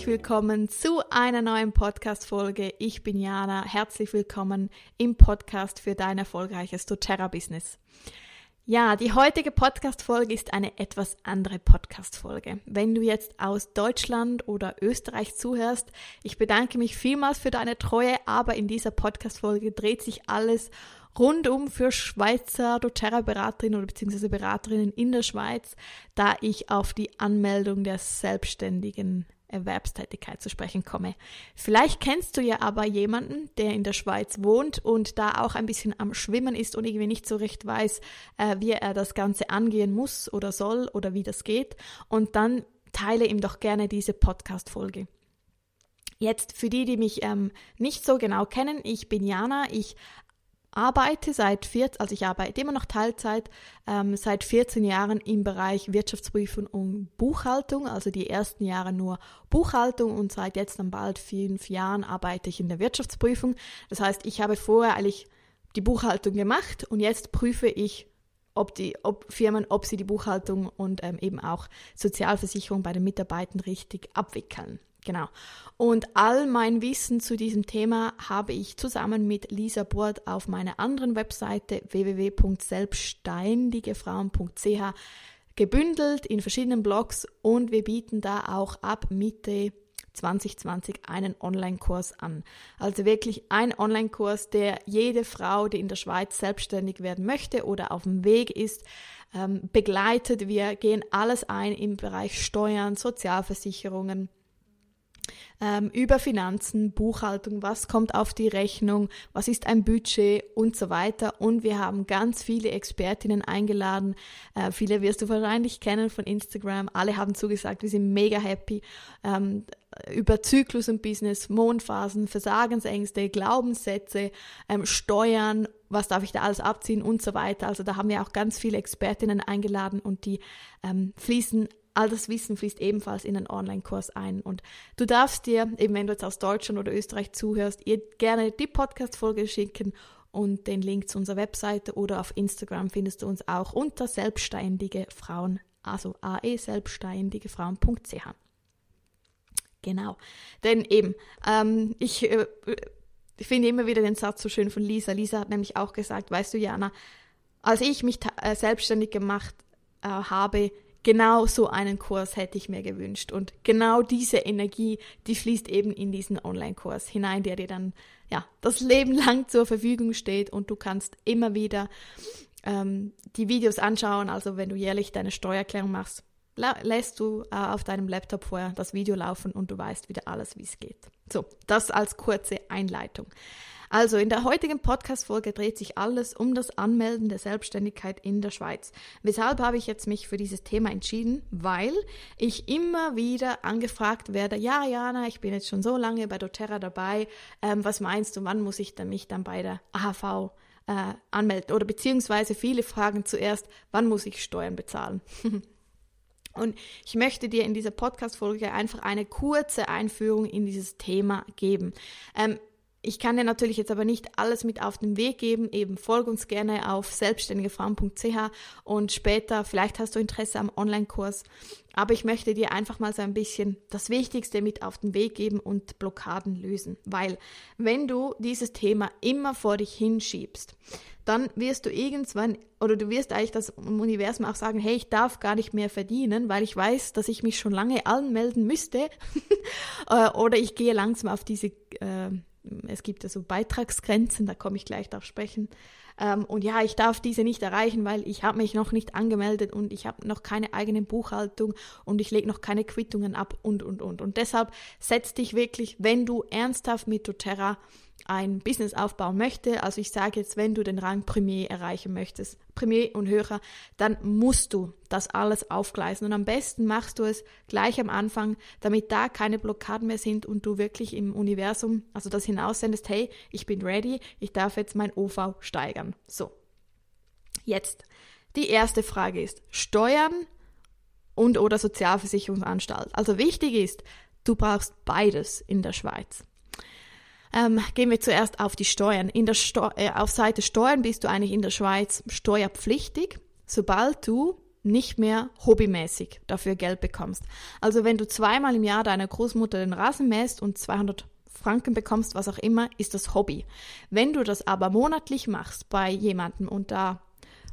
herzlich willkommen zu einer neuen Podcast-Folge. Ich bin Jana. Herzlich willkommen im Podcast für dein erfolgreiches doTERRA-Business. Ja, die heutige Podcast-Folge ist eine etwas andere Podcast-Folge. Wenn du jetzt aus Deutschland oder Österreich zuhörst, ich bedanke mich vielmals für deine Treue, aber in dieser Podcast-Folge dreht sich alles rundum für Schweizer doTERRA-Beraterinnen oder beziehungsweise Beraterinnen in der Schweiz, da ich auf die Anmeldung der Selbstständigen Erwerbstätigkeit zu sprechen komme. Vielleicht kennst du ja aber jemanden, der in der Schweiz wohnt und da auch ein bisschen am Schwimmen ist und irgendwie nicht so recht weiß, äh, wie er das Ganze angehen muss oder soll oder wie das geht. Und dann teile ihm doch gerne diese Podcast-Folge. Jetzt für die, die mich ähm, nicht so genau kennen, ich bin Jana, ich arbeite seit 14, also ich arbeite immer noch Teilzeit, ähm, seit 14 Jahren im Bereich Wirtschaftsprüfung und Buchhaltung, also die ersten Jahre nur Buchhaltung und seit jetzt dann bald fünf Jahren arbeite ich in der Wirtschaftsprüfung. Das heißt, ich habe vorher eigentlich die Buchhaltung gemacht und jetzt prüfe ich, ob die ob Firmen, ob sie die Buchhaltung und ähm, eben auch Sozialversicherung bei den Mitarbeitern richtig abwickeln. Genau. Und all mein Wissen zu diesem Thema habe ich zusammen mit Lisa Bord auf meiner anderen Webseite www.selbstständigefrauen.ch gebündelt in verschiedenen Blogs und wir bieten da auch ab Mitte 2020 einen Online-Kurs an. Also wirklich ein Online-Kurs, der jede Frau, die in der Schweiz selbstständig werden möchte oder auf dem Weg ist, ähm, begleitet. Wir gehen alles ein im Bereich Steuern, Sozialversicherungen, ähm, über Finanzen, Buchhaltung, was kommt auf die Rechnung, was ist ein Budget und so weiter. Und wir haben ganz viele Expertinnen eingeladen. Äh, viele wirst du wahrscheinlich kennen von Instagram. Alle haben zugesagt, wir sind mega happy. Ähm, über Zyklus und Business, Mondphasen, Versagensängste, Glaubenssätze, ähm, Steuern, was darf ich da alles abziehen und so weiter. Also da haben wir auch ganz viele Expertinnen eingeladen und die ähm, fließen all das Wissen fließt ebenfalls in einen Online-Kurs ein. Und du darfst dir, eben wenn du jetzt aus Deutschland oder Österreich zuhörst, ihr gerne die Podcast-Folge schicken und den Link zu unserer Webseite oder auf Instagram findest du uns auch unter selbstständige Frauen, also ae selbstständige. Genau. Denn eben, ähm, ich, äh, ich finde immer wieder den Satz so schön von Lisa. Lisa hat nämlich auch gesagt, weißt du, Jana, als ich mich äh, selbstständig gemacht äh, habe, genau so einen Kurs hätte ich mir gewünscht. Und genau diese Energie, die fließt eben in diesen Online-Kurs hinein, der dir dann ja das Leben lang zur Verfügung steht und du kannst immer wieder ähm, die Videos anschauen. Also wenn du jährlich deine Steuererklärung machst, lässt du äh, auf deinem Laptop vorher das Video laufen und du weißt wieder alles, wie es geht. So, das als kurze Einleitung. Also in der heutigen Podcast-Folge dreht sich alles um das Anmelden der Selbstständigkeit in der Schweiz. Weshalb habe ich jetzt mich für dieses Thema entschieden? Weil ich immer wieder angefragt werde, ja, Jana, ich bin jetzt schon so lange bei doTERRA dabei, ähm, was meinst du, wann muss ich dann mich dann bei der AHV äh, anmelden? Oder beziehungsweise viele fragen zuerst, wann muss ich Steuern bezahlen? Und ich möchte dir in dieser Podcast-Folge einfach eine kurze Einführung in dieses Thema geben. Ähm, ich kann dir natürlich jetzt aber nicht alles mit auf den Weg geben. Eben folg uns gerne auf selbstständigefrauen.ch und später, vielleicht hast du Interesse am Online-Kurs. Aber ich möchte dir einfach mal so ein bisschen das Wichtigste mit auf den Weg geben und Blockaden lösen. Weil wenn du dieses Thema immer vor dich hinschiebst, dann wirst du irgendwann, oder du wirst eigentlich das Universum auch sagen, hey, ich darf gar nicht mehr verdienen, weil ich weiß, dass ich mich schon lange anmelden müsste. Äh, oder ich gehe langsam auf diese äh, es gibt ja so Beitragsgrenzen, da komme ich gleich darauf sprechen. Ähm, und ja, ich darf diese nicht erreichen, weil ich habe mich noch nicht angemeldet und ich habe noch keine eigene Buchhaltung und ich lege noch keine Quittungen ab und, und, und. Und deshalb setz dich wirklich, wenn du ernsthaft mit doTERRA ein Business aufbauen möchte, also ich sage jetzt, wenn du den Rang Premier erreichen möchtest, Premier und Hörer, dann musst du das alles aufgleisen. Und am besten machst du es gleich am Anfang, damit da keine Blockaden mehr sind und du wirklich im Universum, also das hinaussendest, hey, ich bin ready, ich darf jetzt mein OV steigern. So. Jetzt. Die erste Frage ist, Steuern und oder Sozialversicherungsanstalt. Also wichtig ist, du brauchst beides in der Schweiz. Ähm, gehen wir zuerst auf die Steuern. In der Steu äh, auf Seite Steuern bist du eigentlich in der Schweiz steuerpflichtig, sobald du nicht mehr hobbymäßig dafür Geld bekommst. Also wenn du zweimal im Jahr deiner Großmutter den Rasen mähst und 200 Franken bekommst, was auch immer, ist das Hobby. Wenn du das aber monatlich machst bei jemandem und da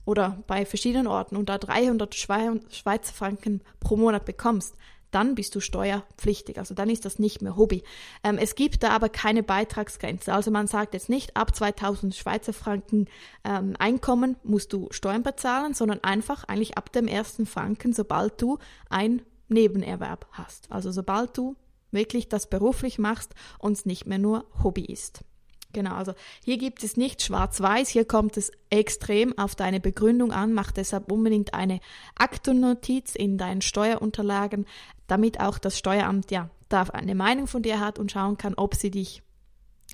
oder bei verschiedenen Orten und da 300 Schweizer Franken pro Monat bekommst, dann bist du steuerpflichtig. Also dann ist das nicht mehr Hobby. Ähm, es gibt da aber keine Beitragsgrenze. Also man sagt jetzt nicht, ab 2000 Schweizer Franken ähm, Einkommen musst du Steuern bezahlen, sondern einfach eigentlich ab dem ersten Franken, sobald du ein Nebenerwerb hast. Also sobald du wirklich das beruflich machst und es nicht mehr nur Hobby ist. Genau, also hier gibt es nicht schwarz-weiß, hier kommt es extrem auf deine Begründung an, mach deshalb unbedingt eine Aktennotiz in deinen Steuerunterlagen, damit auch das Steueramt ja da eine Meinung von dir hat und schauen kann, ob sie dich,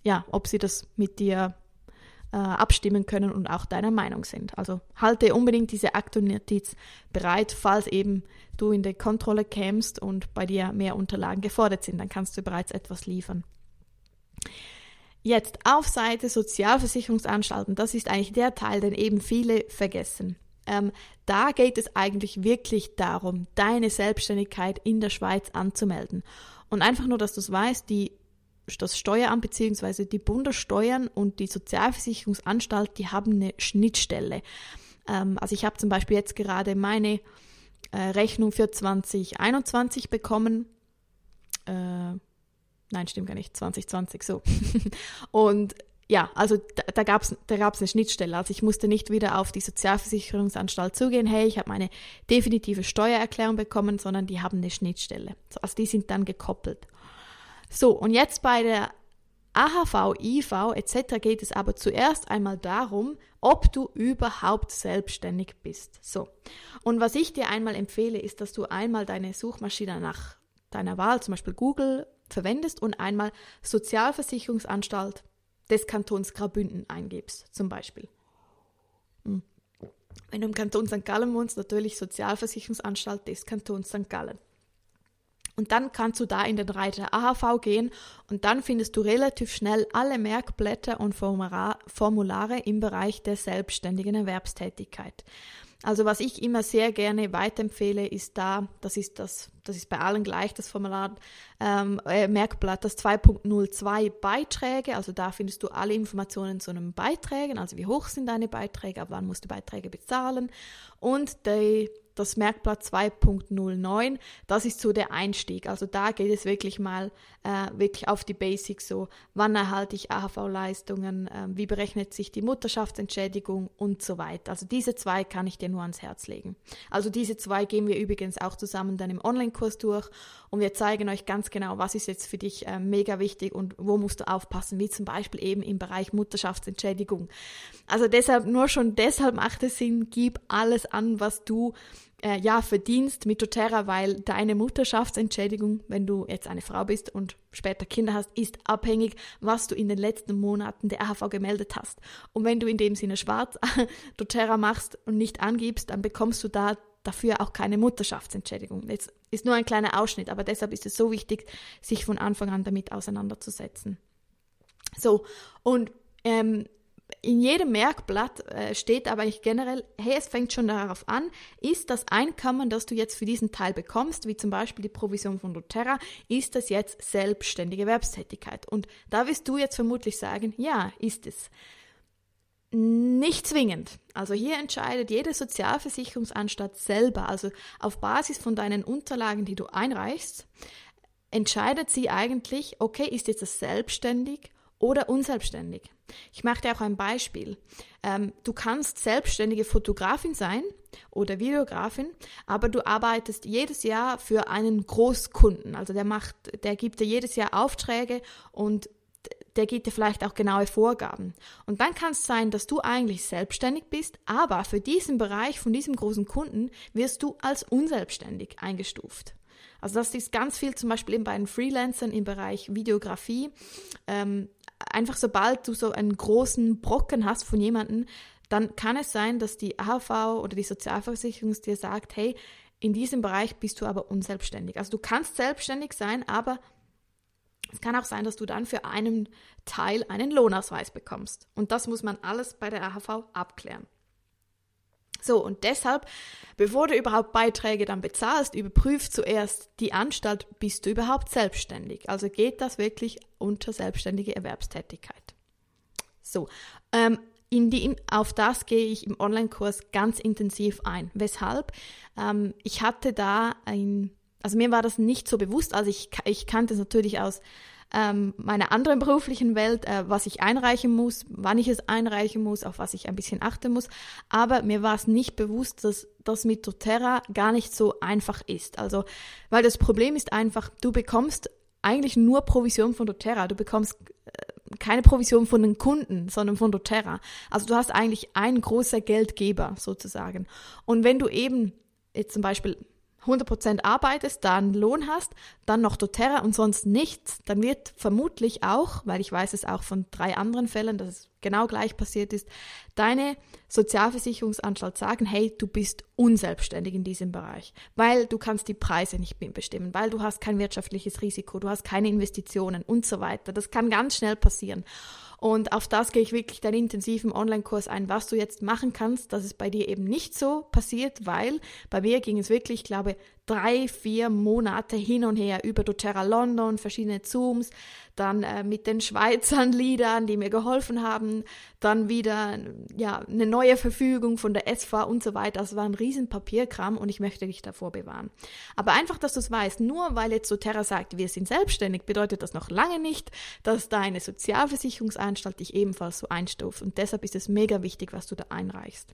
ja, ob sie das mit dir äh, abstimmen können und auch deiner Meinung sind. Also halte unbedingt diese Aktennotiz bereit, falls eben du in die Kontrolle kämst und bei dir mehr Unterlagen gefordert sind, dann kannst du bereits etwas liefern. Jetzt auf Seite Sozialversicherungsanstalten, das ist eigentlich der Teil, den eben viele vergessen. Ähm, da geht es eigentlich wirklich darum, deine Selbstständigkeit in der Schweiz anzumelden. Und einfach nur, dass du es weißt, die, das Steueramt bzw. die Bundessteuern und die Sozialversicherungsanstalt, die haben eine Schnittstelle. Ähm, also ich habe zum Beispiel jetzt gerade meine äh, Rechnung für 2021 bekommen. Äh, nein, stimmt gar nicht, 2020 so. und ja, also da, da gab es da eine Schnittstelle. Also ich musste nicht wieder auf die Sozialversicherungsanstalt zugehen, hey, ich habe meine definitive Steuererklärung bekommen, sondern die haben eine Schnittstelle. Also die sind dann gekoppelt. So, und jetzt bei der AHV, IV etc. geht es aber zuerst einmal darum, ob du überhaupt selbstständig bist. So. Und was ich dir einmal empfehle, ist, dass du einmal deine Suchmaschine nach deiner Wahl, zum Beispiel Google, verwendest und einmal Sozialversicherungsanstalt des Kantons Graubünden eingibst, zum Beispiel. Hm. Wenn du im Kanton St. Gallen wohnst, natürlich Sozialversicherungsanstalt des Kantons St. Gallen. Und dann kannst du da in den Reiter AHV gehen und dann findest du relativ schnell alle Merkblätter und Formulare im Bereich der selbstständigen Erwerbstätigkeit. Also was ich immer sehr gerne weiterempfehle, ist da, das ist das, das ist bei allen gleich, das Formular, ähm, äh, Merkblatt, das 2.02 Beiträge, also da findest du alle Informationen zu einem Beiträgen, also wie hoch sind deine Beiträge, ab wann musst du Beiträge bezahlen und die das Merkblatt 2.09, das ist so der Einstieg. Also da geht es wirklich mal äh, wirklich auf die Basics, so wann erhalte ich AHV-Leistungen, äh, wie berechnet sich die Mutterschaftsentschädigung und so weiter. Also diese zwei kann ich dir nur ans Herz legen. Also diese zwei gehen wir übrigens auch zusammen dann im Online-Kurs durch und wir zeigen euch ganz genau, was ist jetzt für dich äh, mega wichtig und wo musst du aufpassen, wie zum Beispiel eben im Bereich Mutterschaftsentschädigung. Also deshalb, nur schon deshalb macht es Sinn, gib alles an, was du äh, ja, verdienst mit doTERRA, weil deine Mutterschaftsentschädigung, wenn du jetzt eine Frau bist und später Kinder hast, ist abhängig, was du in den letzten Monaten der AHV gemeldet hast. Und wenn du in dem Sinne schwarz doTERRA machst und nicht angibst, dann bekommst du da dafür auch keine Mutterschaftsentschädigung. Jetzt ist nur ein kleiner Ausschnitt, aber deshalb ist es so wichtig, sich von Anfang an damit auseinanderzusetzen. So, und ähm, in jedem Merkblatt äh, steht aber eigentlich generell, hey, es fängt schon darauf an, ist das Einkommen, das du jetzt für diesen Teil bekommst, wie zum Beispiel die Provision von doTERRA, ist das jetzt selbstständige Erwerbstätigkeit? Und da wirst du jetzt vermutlich sagen, ja, ist es. Nicht zwingend. Also hier entscheidet jede Sozialversicherungsanstalt selber, also auf Basis von deinen Unterlagen, die du einreichst, entscheidet sie eigentlich, okay, ist jetzt das selbstständig oder unselbstständig. Ich mache dir auch ein Beispiel. Ähm, du kannst selbstständige Fotografin sein oder Videografin, aber du arbeitest jedes Jahr für einen Großkunden. Also der macht, der gibt dir jedes Jahr Aufträge und der gibt dir vielleicht auch genaue Vorgaben. Und dann kann es sein, dass du eigentlich selbstständig bist, aber für diesen Bereich von diesem großen Kunden wirst du als unselbstständig eingestuft. Also das ist ganz viel zum Beispiel eben bei den Freelancern im Bereich Videografie. Ähm, einfach sobald du so einen großen Brocken hast von jemandem, dann kann es sein, dass die AHV oder die Sozialversicherung dir sagt, hey, in diesem Bereich bist du aber unselbstständig. Also du kannst selbstständig sein, aber es kann auch sein, dass du dann für einen Teil einen Lohnausweis bekommst. Und das muss man alles bei der AHV abklären. So, und deshalb, bevor du überhaupt Beiträge dann bezahlst, überprüf zuerst die Anstalt, bist du überhaupt selbstständig? Also geht das wirklich unter selbstständige Erwerbstätigkeit? So, ähm, in die, auf das gehe ich im Online-Kurs ganz intensiv ein. Weshalb? Ähm, ich hatte da ein, also mir war das nicht so bewusst, also ich, ich kannte es natürlich aus ähm, meiner anderen beruflichen Welt, äh, was ich einreichen muss, wann ich es einreichen muss, auf was ich ein bisschen achten muss. Aber mir war es nicht bewusst, dass das mit doTERRA gar nicht so einfach ist. Also, weil das Problem ist einfach, du bekommst eigentlich nur Provision von doTERRA. Du bekommst äh, keine Provision von den Kunden, sondern von doTERRA. Also du hast eigentlich ein großer Geldgeber sozusagen. Und wenn du eben jetzt zum Beispiel 100% arbeitest, da einen Lohn hast, dann noch doTERRA und sonst nichts, dann wird vermutlich auch, weil ich weiß es auch von drei anderen Fällen, dass es genau gleich passiert ist, deine Sozialversicherungsanstalt sagen, hey, du bist unselbstständig in diesem Bereich, weil du kannst die Preise nicht bestimmen, weil du hast kein wirtschaftliches Risiko, du hast keine Investitionen und so weiter. Das kann ganz schnell passieren. Und auf das gehe ich wirklich deinen intensiven Online-Kurs ein, was du jetzt machen kannst, dass es bei dir eben nicht so passiert, weil bei mir ging es wirklich, ich glaube, drei, vier Monate hin und her über doTERRA London, verschiedene Zooms, dann äh, mit den Schweizern Liedern, die mir geholfen haben, dann wieder ja, eine neue Verfügung von der SVA und so weiter. Das war ein riesen Papierkram und ich möchte dich davor bewahren. Aber einfach, dass du es weißt, nur weil jetzt doTERRA sagt, wir sind selbstständig, bedeutet das noch lange nicht, dass deine Sozialversicherungsanstalt dich ebenfalls so einstuft. Und deshalb ist es mega wichtig, was du da einreichst.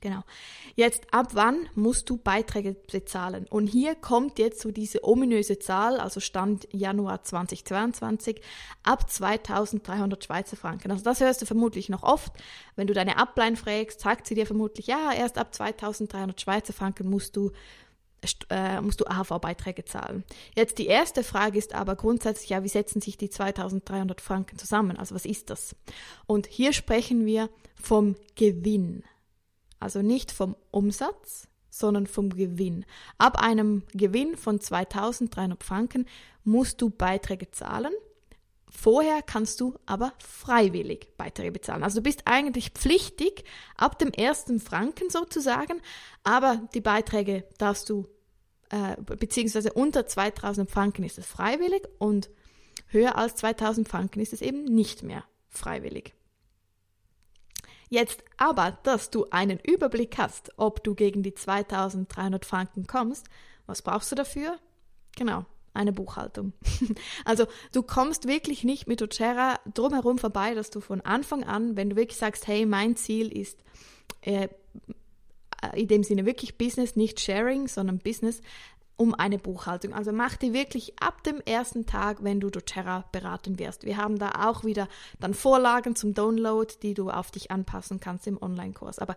Genau. Jetzt, ab wann musst du Beiträge bezahlen? Und hier kommt jetzt so diese ominöse Zahl, also Stand Januar 2022, ab 2300 Schweizer Franken. Also das hörst du vermutlich noch oft. Wenn du deine Upline fragst, sagt sie dir vermutlich, ja, erst ab 2300 Schweizer Franken musst du äh, musst du AHV-Beiträge zahlen. Jetzt die erste Frage ist aber grundsätzlich, ja, wie setzen sich die 2300 Franken zusammen? Also was ist das? Und hier sprechen wir vom Gewinn. Also nicht vom Umsatz, sondern vom Gewinn. Ab einem Gewinn von 2300 Franken musst du Beiträge zahlen. Vorher kannst du aber freiwillig Beiträge bezahlen. Also du bist eigentlich pflichtig ab dem ersten Franken sozusagen, aber die Beiträge darfst du, äh, beziehungsweise unter 2000 Franken ist es freiwillig und höher als 2000 Franken ist es eben nicht mehr freiwillig. Jetzt aber, dass du einen Überblick hast, ob du gegen die 2300 Franken kommst, was brauchst du dafür? Genau, eine Buchhaltung. also du kommst wirklich nicht mit doTERRA drumherum vorbei, dass du von Anfang an, wenn du wirklich sagst, hey, mein Ziel ist äh, in dem Sinne wirklich Business, nicht Sharing, sondern Business, um eine Buchhaltung. Also mach die wirklich ab dem ersten Tag, wenn du doTERRA beraten wirst. Wir haben da auch wieder dann Vorlagen zum Download, die du auf dich anpassen kannst im Online-Kurs. Aber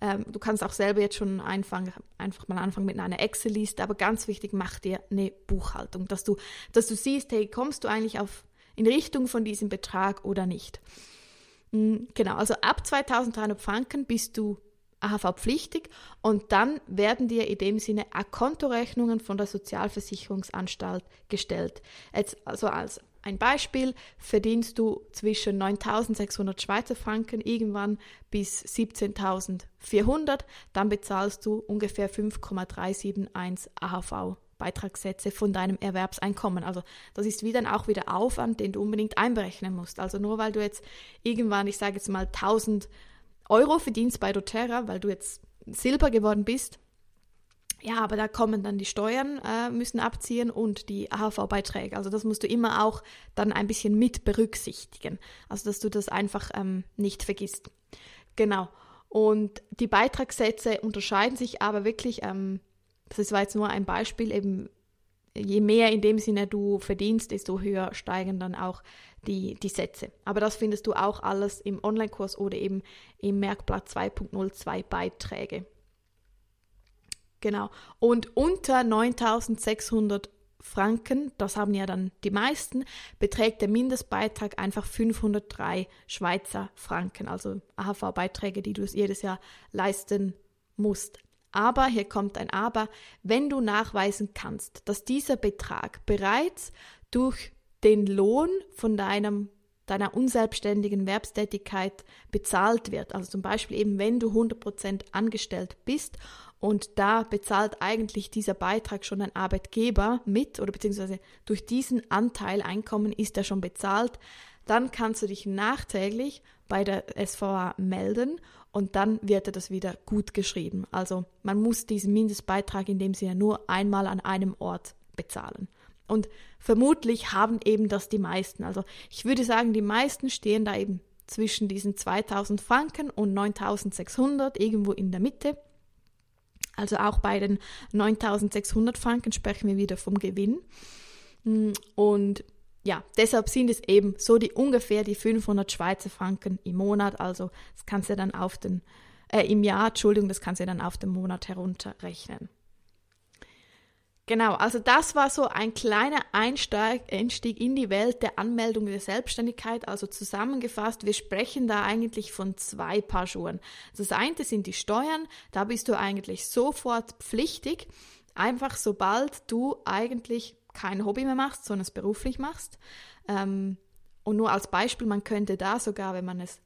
ähm, du kannst auch selber jetzt schon anfangen, einfach mal anfangen mit einer Excel-Liste. Aber ganz wichtig, mach dir eine Buchhaltung, dass du, dass du siehst, hey, kommst du eigentlich auf, in Richtung von diesem Betrag oder nicht. Hm, genau, also ab 2300 Franken bist du AHV-pflichtig und dann werden dir in dem Sinne Kontorechnungen von der Sozialversicherungsanstalt gestellt. Jetzt also als ein Beispiel, verdienst du zwischen 9.600 Schweizer Franken irgendwann bis 17.400, dann bezahlst du ungefähr 5,371 AHV. Beitragssätze von deinem Erwerbseinkommen. Also das ist wie dann auch wieder Aufwand, den du unbedingt einberechnen musst. Also nur weil du jetzt irgendwann, ich sage jetzt mal 1000 Euro verdienst bei doTERRA, weil du jetzt Silber geworden bist. Ja, aber da kommen dann die Steuern, äh, müssen abziehen und die AHV-Beiträge. Also das musst du immer auch dann ein bisschen mit berücksichtigen. Also dass du das einfach ähm, nicht vergisst. Genau. Und die Beitragssätze unterscheiden sich aber wirklich, ähm, das war jetzt nur ein Beispiel, eben je mehr in dem Sinne du verdienst, desto höher steigen dann auch die, die Sätze. Aber das findest du auch alles im Online-Kurs oder eben im Merkblatt 2.02 Beiträge. Genau. Und unter 9600 Franken, das haben ja dann die meisten, beträgt der Mindestbeitrag einfach 503 Schweizer Franken, also AHV-Beiträge, die du jedes Jahr leisten musst. Aber, hier kommt ein Aber, wenn du nachweisen kannst, dass dieser Betrag bereits durch den Lohn von deinem deiner unselbstständigen Werbstätigkeit bezahlt wird. Also zum Beispiel eben, wenn du 100% angestellt bist und da bezahlt eigentlich dieser Beitrag schon ein Arbeitgeber mit oder beziehungsweise durch diesen Anteil Einkommen ist er schon bezahlt, dann kannst du dich nachträglich bei der SVA melden und dann wird er das wieder gut geschrieben. Also man muss diesen Mindestbeitrag in dem Sinne nur einmal an einem Ort bezahlen. Und vermutlich haben eben das die meisten. Also ich würde sagen, die meisten stehen da eben zwischen diesen 2000 Franken und 9600 irgendwo in der Mitte. Also auch bei den 9600 Franken sprechen wir wieder vom Gewinn. Und ja, deshalb sind es eben so die ungefähr die 500 Schweizer Franken im Monat. Also das kannst du dann auf den, äh, im Jahr, Entschuldigung, das kannst du dann auf den Monat herunterrechnen. Genau, also das war so ein kleiner Einstieg, Einstieg in die Welt der Anmeldung der Selbstständigkeit. Also zusammengefasst, wir sprechen da eigentlich von zwei Paar Schuhen. Das eine sind die Steuern, da bist du eigentlich sofort pflichtig, einfach sobald du eigentlich kein Hobby mehr machst, sondern es beruflich machst. Ähm, und nur als Beispiel, man könnte da sogar, wenn man es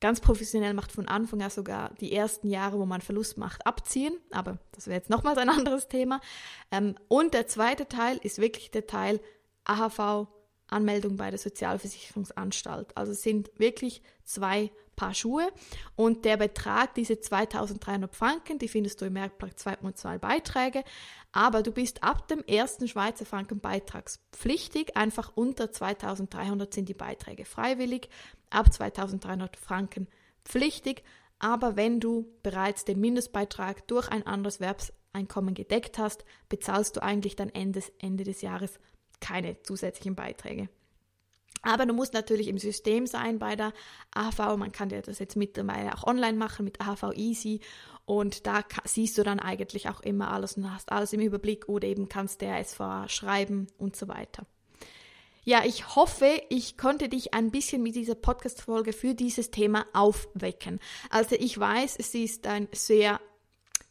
ganz professionell macht von Anfang an sogar die ersten Jahre, wo man Verlust macht, abziehen. Aber das wäre jetzt nochmals ein anderes Thema. Ähm, und der zweite Teil ist wirklich der Teil AHV, Anmeldung bei der Sozialversicherungsanstalt. Also es sind wirklich zwei Paar Schuhe. Und der Betrag, diese 2300 Franken, die findest du im Merkblatt 2.2 Beiträge, aber du bist ab dem ersten Schweizer Franken beitragspflichtig, einfach unter 2300 sind die Beiträge freiwillig, ab 2300 Franken pflichtig, aber wenn du bereits den Mindestbeitrag durch ein anderes Werbseinkommen gedeckt hast, bezahlst du eigentlich dann Ende, Ende des Jahres keine zusätzlichen Beiträge. Aber du musst natürlich im System sein bei der AHV. Man kann dir das jetzt mittlerweile auch online machen mit AHV Easy. Und da siehst du dann eigentlich auch immer alles und hast alles im Überblick oder eben kannst der SVA schreiben und so weiter. Ja, ich hoffe, ich konnte dich ein bisschen mit dieser Podcast-Folge für dieses Thema aufwecken. Also ich weiß, es ist ein sehr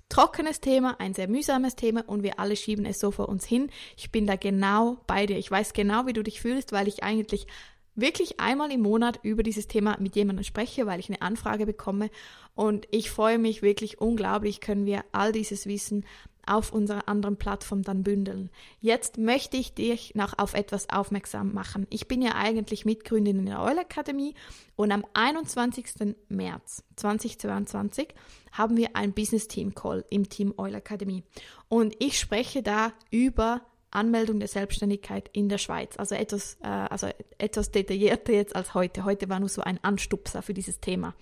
trockenes Thema, ein sehr mühsames Thema und wir alle schieben es so vor uns hin. Ich bin da genau bei dir. Ich weiß genau, wie du dich fühlst, weil ich eigentlich wirklich einmal im Monat über dieses Thema mit jemandem spreche, weil ich eine Anfrage bekomme und ich freue mich wirklich unglaublich, können wir all dieses Wissen auf unserer anderen Plattform dann bündeln. Jetzt möchte ich dich noch auf etwas aufmerksam machen. Ich bin ja eigentlich Mitgründerin in der Eul Akademie und am 21. März 2022 haben wir ein Business Team Call im Team Eul Akademie und ich spreche da über Anmeldung der Selbstständigkeit in der Schweiz. Also etwas, äh, also etwas detaillierter jetzt als heute. Heute war nur so ein Anstupser für dieses Thema.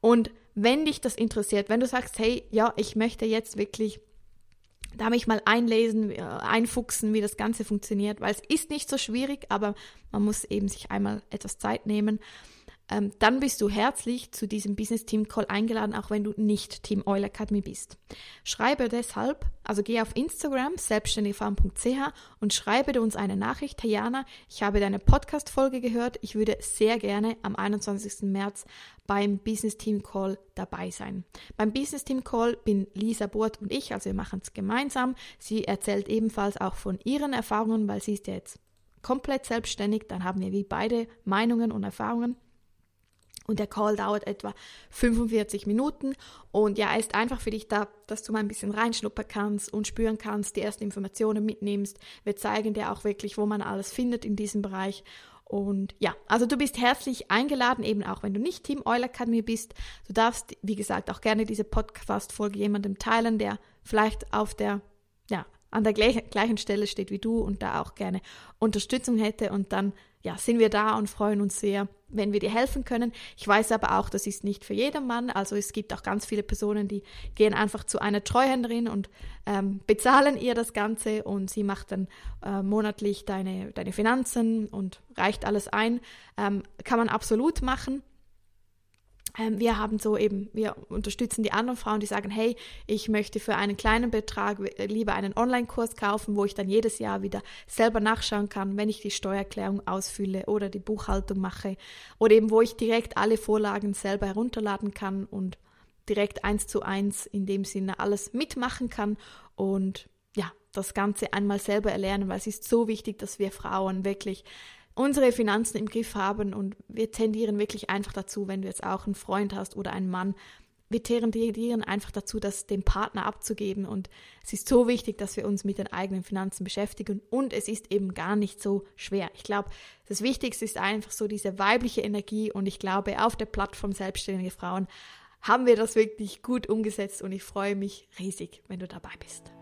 Und wenn dich das interessiert, wenn du sagst, hey, ja, ich möchte jetzt wirklich da mich mal einlesen, äh, einfuchsen, wie das Ganze funktioniert, weil es ist nicht so schwierig, aber man muss eben sich einmal etwas Zeit nehmen ähm, dann bist du herzlich zu diesem Business Team Call eingeladen, auch wenn du nicht Team Oil Academy bist. Schreibe deshalb, also geh auf Instagram selbstständigefarm.ch und schreibe uns eine Nachricht. Hey Jana, ich habe deine Podcast-Folge gehört. Ich würde sehr gerne am 21. März beim Business Team Call dabei sein. Beim Business Team Call bin Lisa Burt und ich, also wir machen es gemeinsam. Sie erzählt ebenfalls auch von ihren Erfahrungen, weil sie ist ja jetzt komplett selbstständig. Dann haben wir wie beide Meinungen und Erfahrungen. Und der Call dauert etwa 45 Minuten. Und ja, er ist einfach für dich da, dass du mal ein bisschen reinschnuppern kannst und spüren kannst, die ersten Informationen mitnimmst. Wir zeigen dir auch wirklich, wo man alles findet in diesem Bereich. Und ja, also du bist herzlich eingeladen, eben auch wenn du nicht Team Oil Academy bist. Du darfst, wie gesagt, auch gerne diese Podcast-Folge jemandem teilen, der vielleicht auf der, ja, an der gleichen Stelle steht wie du und da auch gerne Unterstützung hätte. Und dann ja, sind wir da und freuen uns sehr, wenn wir dir helfen können. Ich weiß aber auch, das ist nicht für jedermann. Also es gibt auch ganz viele Personen, die gehen einfach zu einer Treuhänderin und ähm, bezahlen ihr das Ganze und sie macht dann äh, monatlich deine, deine Finanzen und reicht alles ein. Ähm, kann man absolut machen. Ähm, wir haben so eben, wir unterstützen die anderen Frauen, die sagen, hey, ich möchte für einen kleinen Betrag lieber einen Online-Kurs kaufen, wo ich dann jedes Jahr wieder selber nachschauen kann, wenn ich die Steuererklärung ausfülle oder die Buchhaltung mache. Oder eben wo ich direkt alle Vorlagen selber herunterladen kann und direkt eins zu eins in dem Sinne alles mitmachen kann und ja, das Ganze einmal selber erlernen, weil es ist so wichtig, dass wir Frauen wirklich unsere Finanzen im Griff haben und wir tendieren wirklich einfach dazu, wenn du jetzt auch einen Freund hast oder einen Mann, wir tendieren einfach dazu, das dem Partner abzugeben und es ist so wichtig, dass wir uns mit den eigenen Finanzen beschäftigen und es ist eben gar nicht so schwer. Ich glaube, das Wichtigste ist einfach so diese weibliche Energie und ich glaube, auf der Plattform Selbstständige Frauen haben wir das wirklich gut umgesetzt und ich freue mich riesig, wenn du dabei bist.